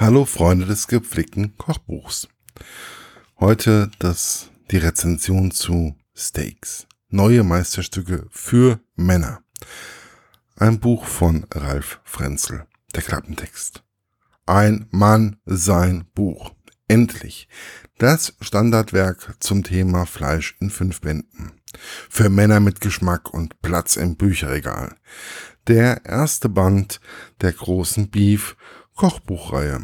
Hallo Freunde des gepflegten Kochbuchs. Heute das, die Rezension zu Steaks. Neue Meisterstücke für Männer. Ein Buch von Ralf Frenzel. Der Klappentext. Ein Mann, sein Buch. Endlich. Das Standardwerk zum Thema Fleisch in fünf Bänden. Für Männer mit Geschmack und Platz im Bücherregal. Der erste Band der großen Beef Kochbuchreihe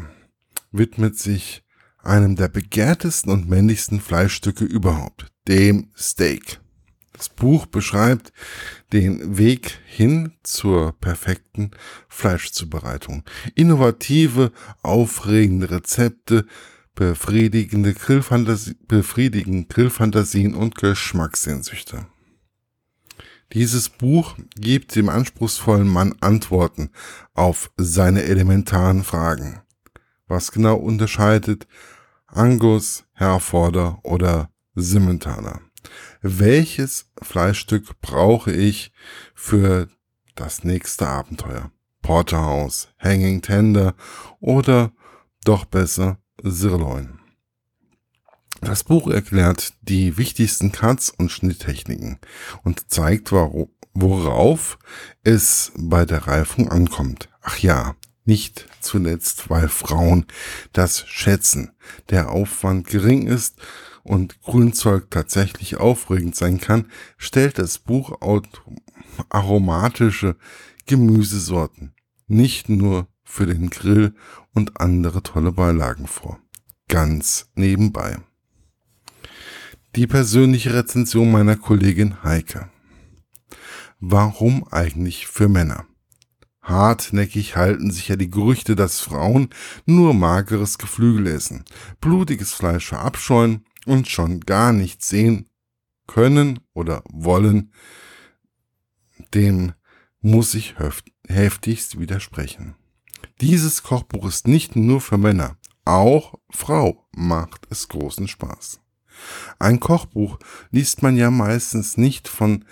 widmet sich einem der begehrtesten und männlichsten Fleischstücke überhaupt, dem Steak. Das Buch beschreibt den Weg hin zur perfekten Fleischzubereitung. Innovative, aufregende Rezepte, befriedigende Grillfantasie, befriedigen Grillfantasien und Geschmackssehnsüchte. Dieses Buch gibt dem anspruchsvollen Mann Antworten auf seine elementaren Fragen. Was genau unterscheidet Angus, Herforder oder Simmentaler? Welches Fleischstück brauche ich für das nächste Abenteuer? Porterhouse, Hanging Tender oder doch besser Sirloin? Das Buch erklärt die wichtigsten Cuts und Schnitttechniken und zeigt, worauf es bei der Reifung ankommt. Ach ja, nicht zuletzt, weil Frauen das schätzen. Der Aufwand gering ist und Grünzeug tatsächlich aufregend sein kann, stellt das Buch aromatische Gemüsesorten nicht nur für den Grill und andere tolle Beilagen vor. Ganz nebenbei. Die persönliche Rezension meiner Kollegin Heike. Warum eigentlich für Männer? Hartnäckig halten sich ja die Gerüchte, dass Frauen nur mageres Geflügel essen, blutiges Fleisch verabscheuen und schon gar nicht sehen können oder wollen. Dem muss ich heftigst widersprechen. Dieses Kochbuch ist nicht nur für Männer, auch Frau macht es großen Spaß. Ein Kochbuch liest man ja meistens nicht von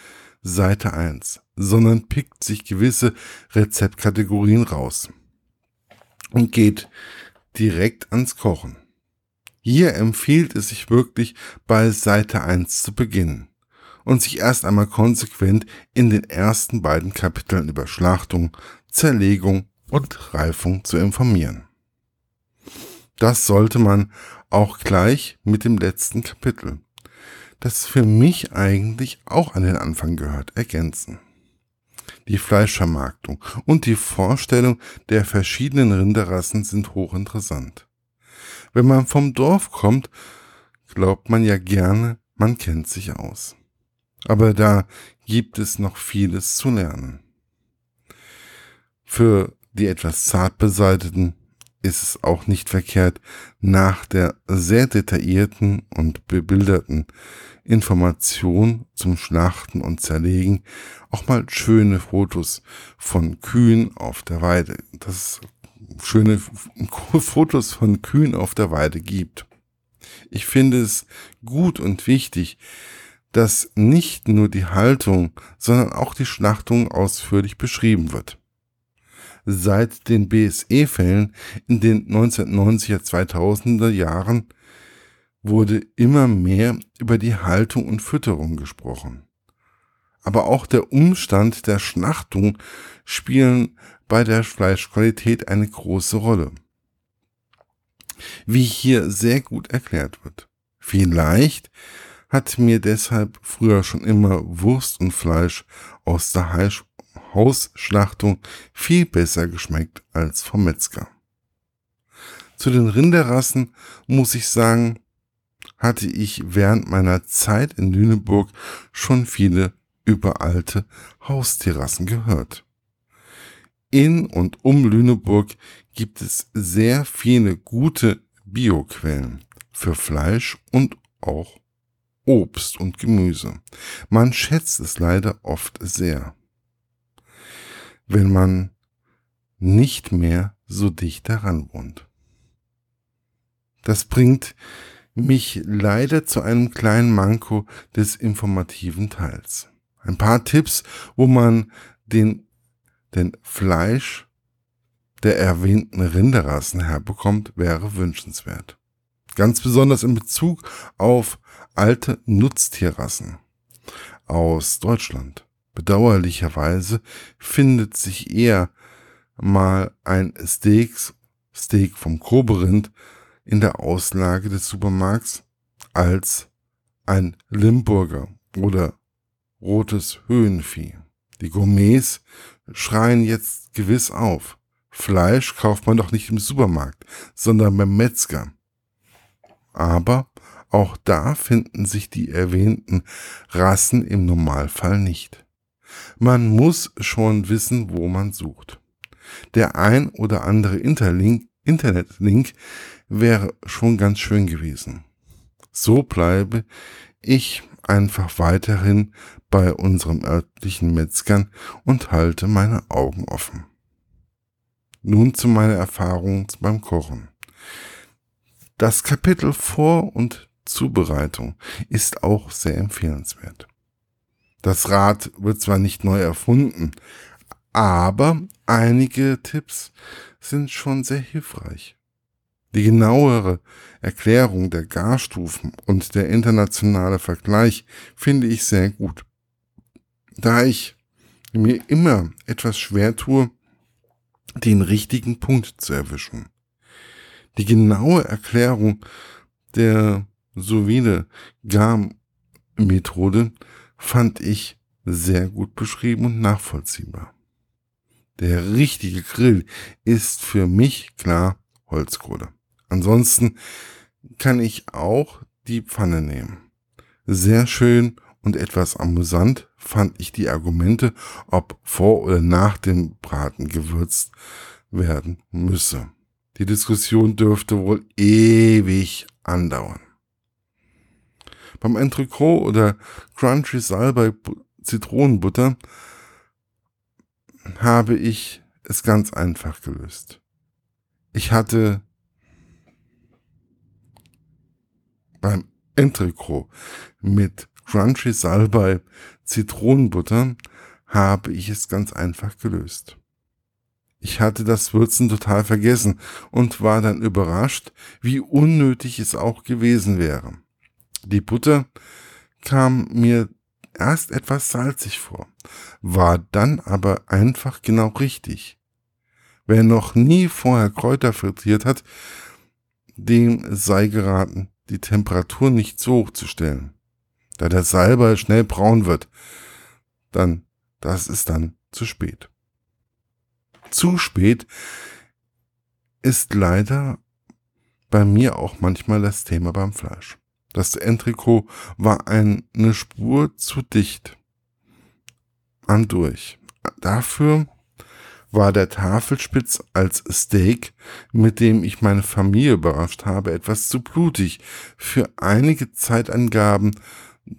Seite 1, sondern pickt sich gewisse Rezeptkategorien raus und geht direkt ans Kochen. Hier empfiehlt es sich wirklich bei Seite 1 zu beginnen und sich erst einmal konsequent in den ersten beiden Kapiteln über Schlachtung, Zerlegung und Reifung zu informieren. Das sollte man auch gleich mit dem letzten Kapitel, das für mich eigentlich auch an den Anfang gehört, ergänzen. Die Fleischvermarktung und die Vorstellung der verschiedenen Rinderrassen sind hochinteressant. Wenn man vom Dorf kommt, glaubt man ja gerne, man kennt sich aus. Aber da gibt es noch vieles zu lernen. Für die etwas zart beseiteten ist es auch nicht verkehrt, nach der sehr detaillierten und bebilderten Information zum Schlachten und Zerlegen auch mal schöne Fotos von Kühen auf der Weide, dass es schöne Fotos von Kühen auf der Weide gibt. Ich finde es gut und wichtig, dass nicht nur die Haltung, sondern auch die Schlachtung ausführlich beschrieben wird seit den BSE-Fällen in den 1990er 2000er Jahren wurde immer mehr über die Haltung und Fütterung gesprochen. Aber auch der Umstand der Schlachtung spielen bei der Fleischqualität eine große Rolle. Wie hier sehr gut erklärt wird. Vielleicht hat mir deshalb früher schon immer Wurst und Fleisch aus der Hausschlachtung viel besser geschmeckt als vom Metzger. Zu den Rinderrassen muss ich sagen, hatte ich während meiner Zeit in Lüneburg schon viele überalte Haustierrassen gehört. In und um Lüneburg gibt es sehr viele gute Bioquellen für Fleisch und auch Obst und Gemüse. Man schätzt es leider oft sehr wenn man nicht mehr so dicht daran wohnt. Das bringt mich leider zu einem kleinen Manko des informativen Teils. Ein paar Tipps, wo man den, den Fleisch der erwähnten Rinderrassen herbekommt, wäre wünschenswert. Ganz besonders in Bezug auf alte Nutztierrassen aus Deutschland. Bedauerlicherweise findet sich eher mal ein Steaks, Steak vom Koberind in der Auslage des Supermarkts als ein Limburger oder rotes Höhenvieh. Die Gourmets schreien jetzt gewiss auf. Fleisch kauft man doch nicht im Supermarkt, sondern beim Metzger. Aber auch da finden sich die erwähnten Rassen im Normalfall nicht. Man muss schon wissen, wo man sucht. Der ein oder andere Interlink, Internetlink wäre schon ganz schön gewesen. So bleibe ich einfach weiterhin bei unserem örtlichen Metzgern und halte meine Augen offen. Nun zu meiner Erfahrung beim Kochen. Das Kapitel Vor- und Zubereitung ist auch sehr empfehlenswert. Das Rad wird zwar nicht neu erfunden, aber einige Tipps sind schon sehr hilfreich. Die genauere Erklärung der Garstufen und der internationale Vergleich finde ich sehr gut. Da ich mir immer etwas schwer tue, den richtigen Punkt zu erwischen. Die genaue Erklärung der solide Gar-Methode fand ich sehr gut beschrieben und nachvollziehbar. Der richtige Grill ist für mich klar Holzkohle. Ansonsten kann ich auch die Pfanne nehmen. Sehr schön und etwas amüsant fand ich die Argumente, ob vor oder nach dem Braten gewürzt werden müsse. Die Diskussion dürfte wohl ewig andauern. Beim Entrecot oder Crunchy Salbei Zitronenbutter habe ich es ganz einfach gelöst. Ich hatte beim Entrecot mit Crunchy Salbei Zitronenbutter habe ich es ganz einfach gelöst. Ich hatte das Würzen total vergessen und war dann überrascht, wie unnötig es auch gewesen wäre. Die Butter kam mir erst etwas salzig vor, war dann aber einfach genau richtig. Wer noch nie vorher Kräuter frittiert hat, dem sei geraten, die Temperatur nicht so hoch zu stellen, da der Salbei schnell braun wird. Dann, das ist dann zu spät. Zu spät ist leider bei mir auch manchmal das Thema beim Fleisch. Das Entrecot war eine Spur zu dicht an durch. Dafür war der Tafelspitz als Steak, mit dem ich meine Familie überrascht habe, etwas zu blutig. Für einige Zeitangaben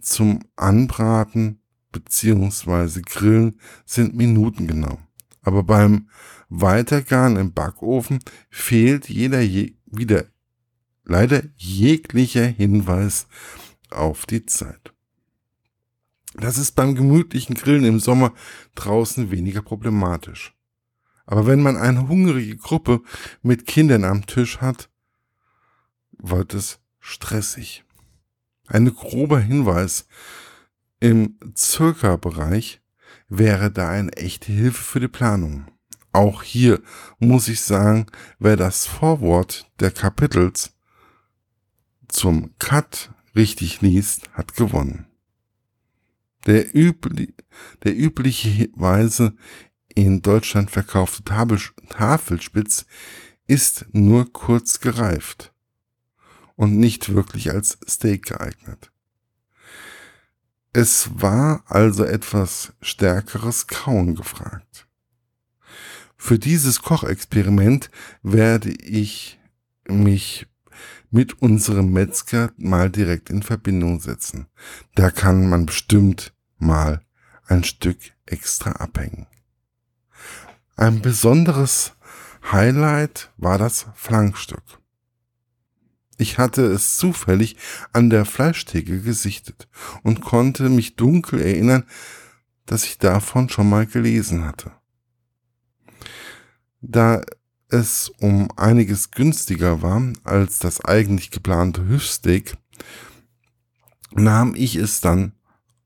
zum Anbraten bzw. Grillen sind Minuten genau. Aber beim Weitergaren im Backofen fehlt jeder je, wieder leider jeglicher Hinweis auf die Zeit. Das ist beim gemütlichen Grillen im Sommer draußen weniger problematisch. Aber wenn man eine hungrige Gruppe mit Kindern am Tisch hat, wird es stressig. Ein grober Hinweis im Circa-Bereich wäre da eine echte Hilfe für die Planung. Auch hier muss ich sagen, wer das Vorwort der Kapitels zum Cut richtig liest, hat gewonnen. Der, übli der übliche Weise in Deutschland verkaufte Tafelspitz ist nur kurz gereift und nicht wirklich als Steak geeignet. Es war also etwas stärkeres Kauen gefragt. Für dieses Kochexperiment werde ich mich mit unserem Metzger mal direkt in Verbindung setzen. Da kann man bestimmt mal ein Stück extra abhängen. Ein besonderes Highlight war das Flankstück. Ich hatte es zufällig an der Fleischtheke gesichtet und konnte mich dunkel erinnern, dass ich davon schon mal gelesen hatte. Da es um einiges günstiger war als das eigentlich geplante Hüftsteak, nahm ich es dann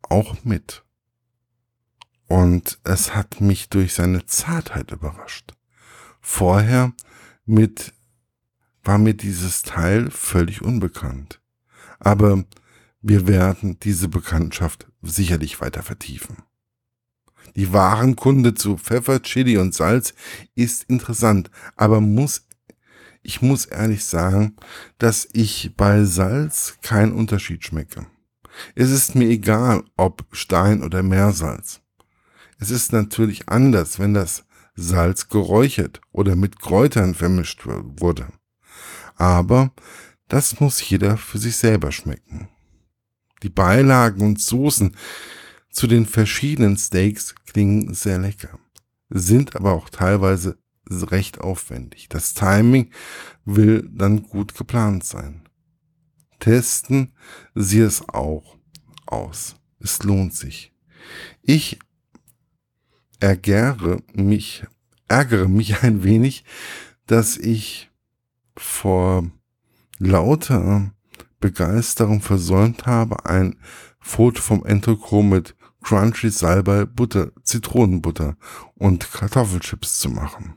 auch mit. Und es hat mich durch seine Zartheit überrascht. Vorher mit, war mir dieses Teil völlig unbekannt. Aber wir werden diese Bekanntschaft sicherlich weiter vertiefen. Die Warenkunde zu Pfeffer, Chili und Salz ist interessant, aber muss, ich muss ehrlich sagen, dass ich bei Salz keinen Unterschied schmecke. Es ist mir egal, ob Stein oder Meersalz. Es ist natürlich anders, wenn das Salz geräuchert oder mit Kräutern vermischt wurde. Aber das muss jeder für sich selber schmecken. Die Beilagen und Soßen zu den verschiedenen Steaks klingen sehr lecker, sind aber auch teilweise recht aufwendig. Das Timing will dann gut geplant sein. Testen Sie es auch aus. Es lohnt sich. Ich ärgere mich, ärgere mich ein wenig, dass ich vor lauter Begeisterung versäumt habe, ein Foto vom Entrecot mit Crunchy Salbei, Butter, Zitronenbutter und Kartoffelchips zu machen.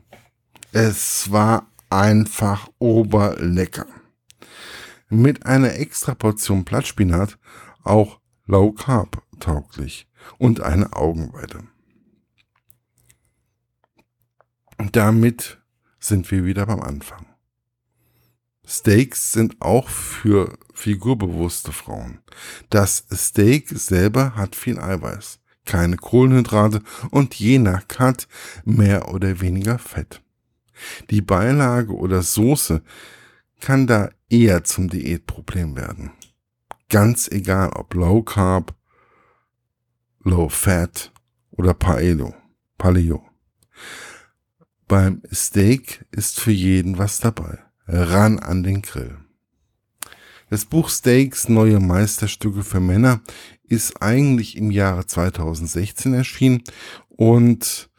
Es war einfach oberlecker. Mit einer extra Portion Blattspinat auch Low Carb tauglich und eine Augenweide. Damit sind wir wieder beim Anfang. Steaks sind auch für figurbewusste Frauen. Das Steak selber hat viel Eiweiß, keine Kohlenhydrate und je nach Cut mehr oder weniger Fett. Die Beilage oder Soße kann da eher zum Diätproblem werden. Ganz egal ob Low Carb, Low Fat oder Paleo. Paleo. Beim Steak ist für jeden was dabei ran an den Grill. Das Buch Steaks Neue Meisterstücke für Männer ist eigentlich im Jahre 2016 erschienen und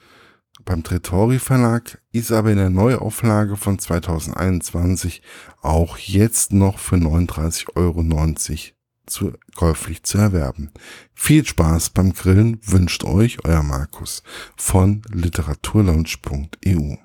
beim Tretori Verlag ist aber in der Neuauflage von 2021 auch jetzt noch für 39,90 Euro zu, käuflich zu erwerben. Viel Spaß beim Grillen wünscht euch euer Markus von literaturlaunch.eu.